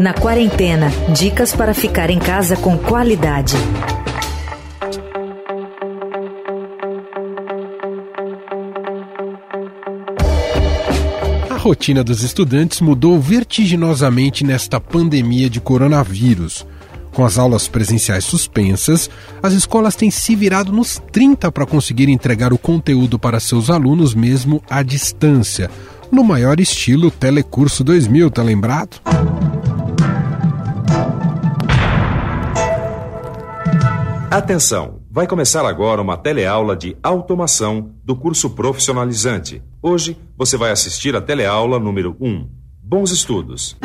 Na quarentena, dicas para ficar em casa com qualidade. A rotina dos estudantes mudou vertiginosamente nesta pandemia de coronavírus. Com as aulas presenciais suspensas, as escolas têm se virado nos 30 para conseguir entregar o conteúdo para seus alunos mesmo à distância, no maior estilo Telecurso 2000, tá lembrado? Atenção! Vai começar agora uma teleaula de automação do curso profissionalizante. Hoje você vai assistir a teleaula número 1. Bons estudos!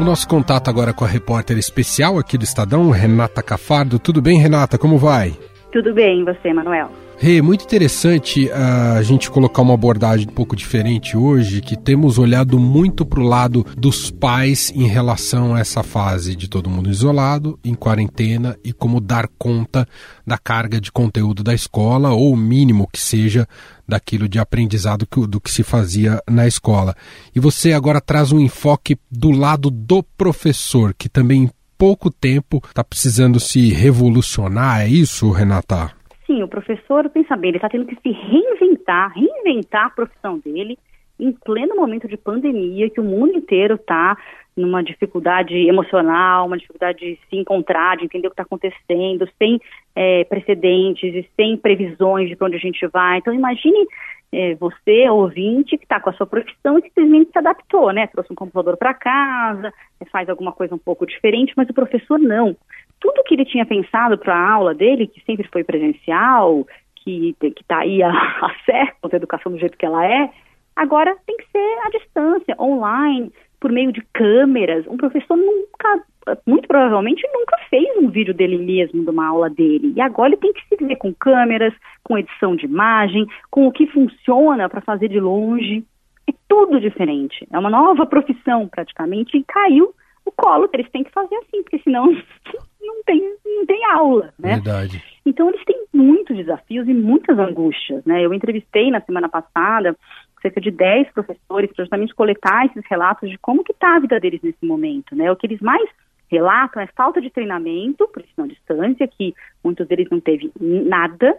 O nosso contato agora com a repórter especial aqui do Estadão, Renata Cafardo. Tudo bem, Renata? Como vai? Tudo bem, e você, Manuel? Rê, hey, muito interessante uh, a gente colocar uma abordagem um pouco diferente hoje, que temos olhado muito para o lado dos pais em relação a essa fase de todo mundo isolado, em quarentena e como dar conta da carga de conteúdo da escola, ou o mínimo que seja daquilo de aprendizado que, do que se fazia na escola. E você agora traz um enfoque do lado do professor, que também em pouco tempo está precisando se revolucionar, é isso, Renata? Sim, o professor, pensa bem, ele está tendo que se reinventar, reinventar a profissão dele em pleno momento de pandemia, que o mundo inteiro está numa dificuldade emocional, uma dificuldade de se encontrar, de entender o que está acontecendo, sem é, precedentes e sem previsões de para onde a gente vai. Então, imagine é, você, ouvinte, que está com a sua profissão e simplesmente se adaptou, né? Trouxe um computador para casa, faz alguma coisa um pouco diferente, mas o professor não tudo que ele tinha pensado para a aula dele, que sempre foi presencial, que está aí a, a certo, a educação do jeito que ela é, agora tem que ser à distância, online, por meio de câmeras. Um professor nunca, muito provavelmente, nunca fez um vídeo dele mesmo, de uma aula dele. E agora ele tem que se ver com câmeras, com edição de imagem, com o que funciona para fazer de longe. É tudo diferente. É uma nova profissão, praticamente, e caiu o colo, eles têm que fazer assim, porque senão não tem, não tem aula, né? Verdade. Então eles têm muitos desafios e muitas angústias, né? Eu entrevistei na semana passada cerca de 10 professores para justamente coletar esses relatos de como que está a vida deles nesse momento, né? O que eles mais relatam é falta de treinamento, por ensino à distância, que muitos deles não teve nada,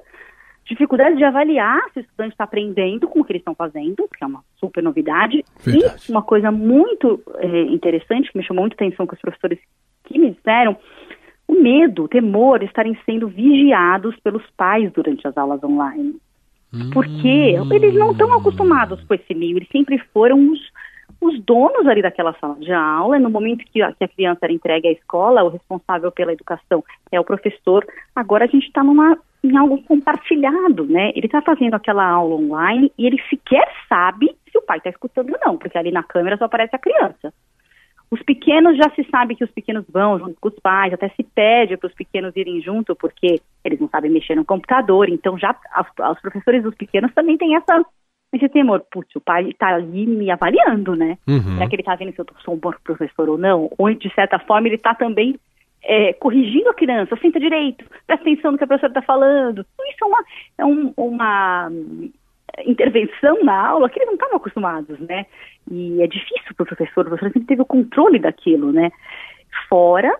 dificuldade de avaliar se o estudante está aprendendo com o que eles estão fazendo, que é uma super novidade. Verdade. E uma coisa muito é, interessante, que me chamou muita atenção com os professores que me disseram, o medo, o temor de estarem sendo vigiados pelos pais durante as aulas online. Porque hum. eles não estão acostumados com esse meio, eles sempre foram os, os donos ali daquela sala de aula, no momento que a, que a criança era entregue à escola, o responsável pela educação é o professor, agora a gente está numa em algo compartilhado, né? Ele está fazendo aquela aula online e ele sequer sabe se o pai está escutando ou não, porque ali na câmera só aparece a criança. Os pequenos já se sabe que os pequenos vão junto com os pais, até se pede para os pequenos irem junto, porque eles não sabem mexer no computador. Então, já os professores dos pequenos também têm essa, esse temor. Putz, o pai está ali me avaliando, né? Uhum. Será que ele está vendo se eu sou um bom professor ou não? Ou, de certa forma, ele está também é, corrigindo a criança, senta direito, presta atenção no que a professora está falando. Isso é uma, é um, uma intervenção na aula que eles não estavam acostumados, né? E é difícil para o professor, o professor sempre teve o controle daquilo, né? Fora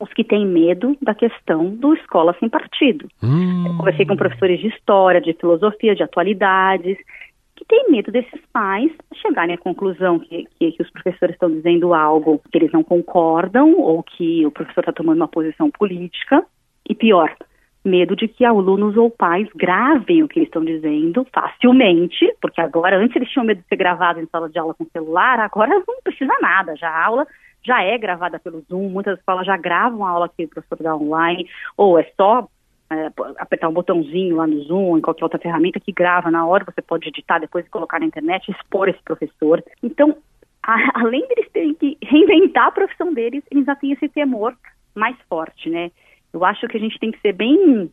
os que têm medo da questão do escola sem partido. Hum. Eu conversei com professores de história, de filosofia, de atualidades, que têm medo desses pais chegarem à conclusão que, que, que os professores estão dizendo algo que eles não concordam ou que o professor está tomando uma posição política. E pior, medo de que alunos ou pais gravem o que eles estão dizendo facilmente, porque agora, antes eles tinham medo de ser gravado em sala de aula com celular, agora não precisa nada, já a aula já é gravada pelo Zoom, muitas escolas já gravam a aula que o professor dá online, ou é só é, apertar um botãozinho lá no Zoom em qualquer outra ferramenta que grava na hora, você pode editar depois e colocar na internet, expor esse professor. Então, a, além deles terem que reinventar a profissão deles, eles já têm esse temor mais forte, né? Eu acho que a gente tem que ser bem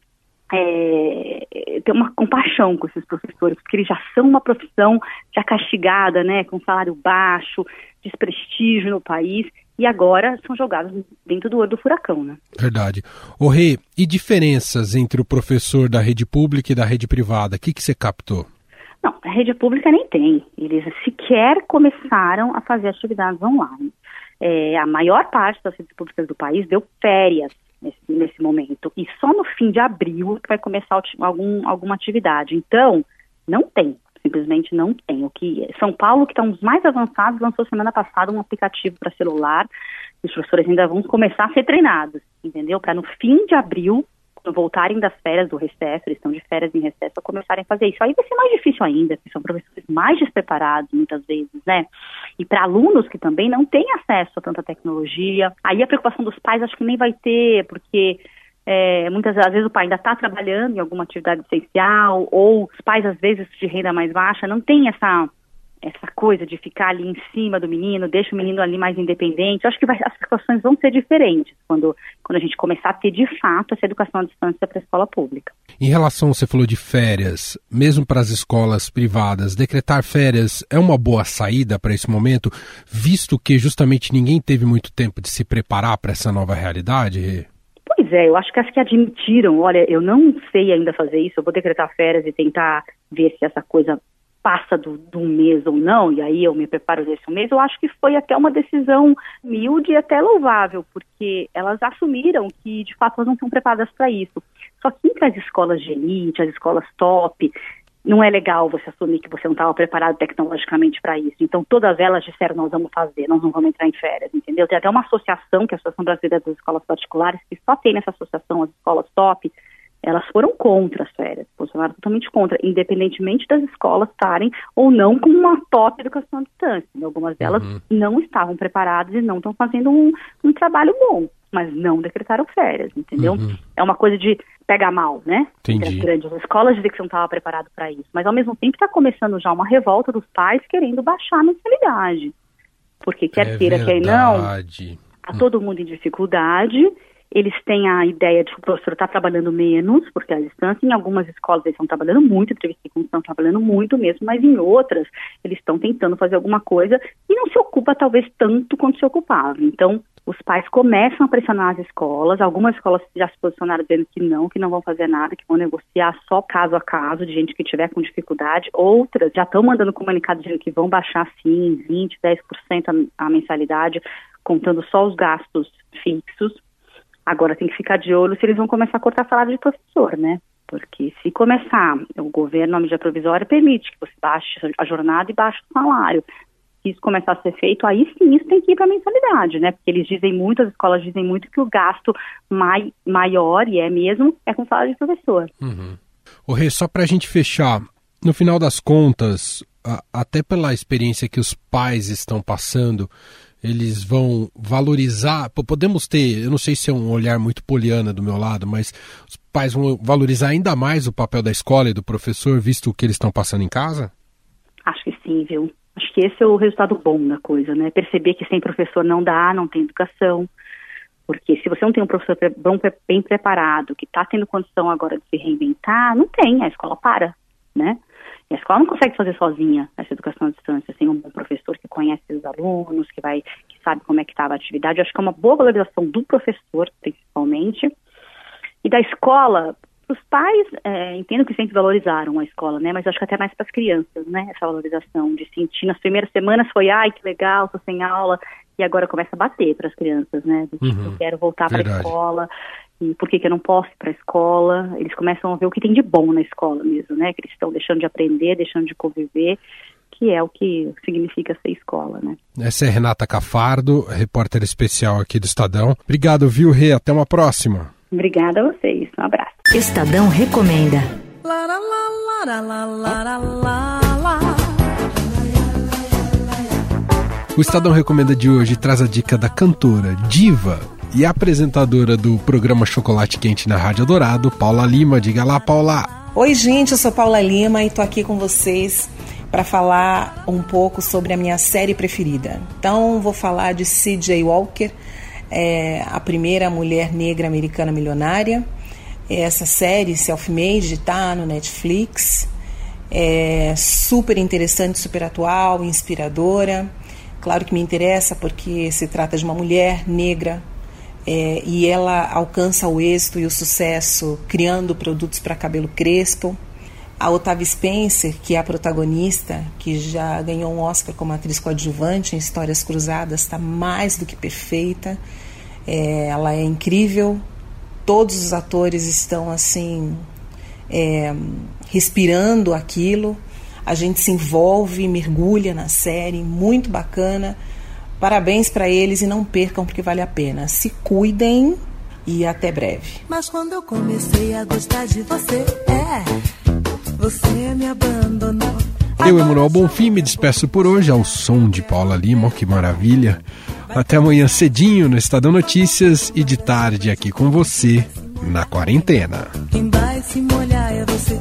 é, ter uma compaixão com esses professores, porque eles já são uma profissão já castigada, né, com salário baixo, desprestígio no país, e agora são jogados dentro do olho do furacão, né? Verdade. O Rê, e diferenças entre o professor da rede pública e da rede privada? O que, que você captou? Não, a rede pública nem tem. Eles sequer começaram a fazer atividades online. É, a maior parte das redes públicas do país deu férias nesse, nesse momento. E só no fim de abril vai começar algum, alguma atividade. Então, não tem. Simplesmente não tem. O que São Paulo, que está um dos mais avançados, lançou semana passada um aplicativo para celular. Os professores ainda vão começar a ser treinados, entendeu? Para no fim de abril quando voltarem das férias do recesso, eles estão de férias em recesso, começarem a fazer isso. Aí vai ser mais difícil ainda, porque são professores mais despreparados muitas vezes, né? E para alunos que também não têm acesso a tanta tecnologia, aí a preocupação dos pais acho que nem vai ter, porque é, muitas às vezes o pai ainda está trabalhando em alguma atividade essencial, ou os pais, às vezes, de renda mais baixa, não tem essa essa coisa de ficar ali em cima do menino, deixa o menino ali mais independente. Eu acho que vai, as situações vão ser diferentes quando, quando a gente começar a ter de fato essa educação à distância para a escola pública. Em relação, você falou de férias, mesmo para as escolas privadas, decretar férias é uma boa saída para esse momento, visto que justamente ninguém teve muito tempo de se preparar para essa nova realidade? Pois é, eu acho que as que admitiram, olha, eu não sei ainda fazer isso, eu vou decretar férias e tentar ver se essa coisa passa do, do mês ou não, e aí eu me preparo desse mês, eu acho que foi até uma decisão humilde e até louvável, porque elas assumiram que de fato elas não estão preparadas para isso. Só que entre as escolas de elite, as escolas top, não é legal você assumir que você não estava preparado tecnologicamente para isso. Então, todas elas disseram: nós vamos fazer, nós não vamos entrar em férias, entendeu? Tem até uma associação, que é a Associação Brasileira das Escolas Particulares, que só tem nessa associação as escolas top, elas foram contra as férias, posicionaram totalmente contra, independentemente das escolas estarem ou não com uma top educação à distância. Algumas delas uhum. não estavam preparadas e não estão fazendo um, um, trabalho bom, mas não decretaram férias, entendeu? Uhum. É uma coisa de pegar mal, né? Entendi. As grandes escolas dizer que você não estava preparado para isso, mas ao mesmo tempo está começando já uma revolta dos pais querendo baixar a mensalidade. Porque quer é queira, verdade. quer não, tá todo mundo em dificuldade eles têm a ideia de que o professor está trabalhando menos, porque a distância, em algumas escolas eles estão trabalhando muito, entrevistei como estão trabalhando muito mesmo, mas em outras eles estão tentando fazer alguma coisa e não se ocupa talvez tanto quanto se ocupava. Então, os pais começam a pressionar as escolas, algumas escolas já se posicionaram dizendo que não, que não vão fazer nada, que vão negociar só caso a caso de gente que tiver com dificuldade, outras já estão mandando comunicado dizendo que vão baixar sim 20, 10% a, a mensalidade, contando só os gastos fixos, Agora tem que ficar de olho se eles vão começar a cortar salário de professor, né? Porque se começar, o governo, a medida provisória, permite que você baixe a jornada e baixe o salário. Se isso começar a ser feito, aí sim isso tem que ir para a mensalidade, né? Porque eles dizem muito, as escolas dizem muito que o gasto mai, maior, e é mesmo, é com salário de professor. Uhum. O Rê, só para a gente fechar, no final das contas, até pela experiência que os pais estão passando, eles vão valorizar. Podemos ter, eu não sei se é um olhar muito poliana do meu lado, mas os pais vão valorizar ainda mais o papel da escola e do professor, visto o que eles estão passando em casa? Acho que sim, viu? Acho que esse é o resultado bom da coisa, né? Perceber que sem professor não dá, não tem educação. Porque se você não tem um professor bom, bem preparado, que está tendo condição agora de se reinventar, não tem, a escola para, né? E a escola não consegue fazer sozinha essa educação à distância, sem um bom professor que conhece os alunos, que vai, que sabe como é que estava a atividade. Eu acho que é uma boa valorização do professor, principalmente, e da escola. Os pais, é, entendo que sempre valorizaram a escola, né? Mas acho que até mais para as crianças, né? Essa valorização de sentir nas primeiras semanas foi, ai, que legal, estou sem aula, e agora começa a bater para as crianças, né? Do, tipo, uhum. eu quero voltar para a escola, e por que, que eu não posso ir para a escola. Eles começam a ver o que tem de bom na escola mesmo, né? Que eles estão deixando de aprender, deixando de conviver, que é o que significa ser escola, né? Essa é Renata Cafardo, repórter especial aqui do Estadão. Obrigado, viu, Rê? Até uma próxima. Obrigada a vocês. Um abraço. Estadão recomenda. O Estadão Recomenda de hoje traz a dica da cantora, diva e apresentadora do programa Chocolate Quente na Rádio Dourado, Paula Lima. Diga lá, Paula. Oi, gente, eu sou Paula Lima e tô aqui com vocês para falar um pouco sobre a minha série preferida. Então, vou falar de C.J. Walker, é, a primeira mulher negra americana milionária. Essa série, Self-Made, está no Netflix. É super interessante, super atual, inspiradora. Claro que me interessa porque se trata de uma mulher negra é, e ela alcança o êxito e o sucesso criando produtos para cabelo crespo. A Otávia Spencer, que é a protagonista, que já ganhou um Oscar como atriz coadjuvante em Histórias Cruzadas, está mais do que perfeita. É, ela é incrível. Todos os atores estão assim é, respirando aquilo. A gente se envolve, mergulha na série, muito bacana. Parabéns para eles e não percam porque vale a pena. Se cuidem e até breve. Mas quando eu comecei a gostar de você, é você me abandonou. Eu, Emanuel Bonfim, me despeço por hoje ao som de Paula Lima, que maravilha. Até amanhã cedinho no Estadão Notícias e de tarde aqui com você na quarentena. Quem vai se molhar é você.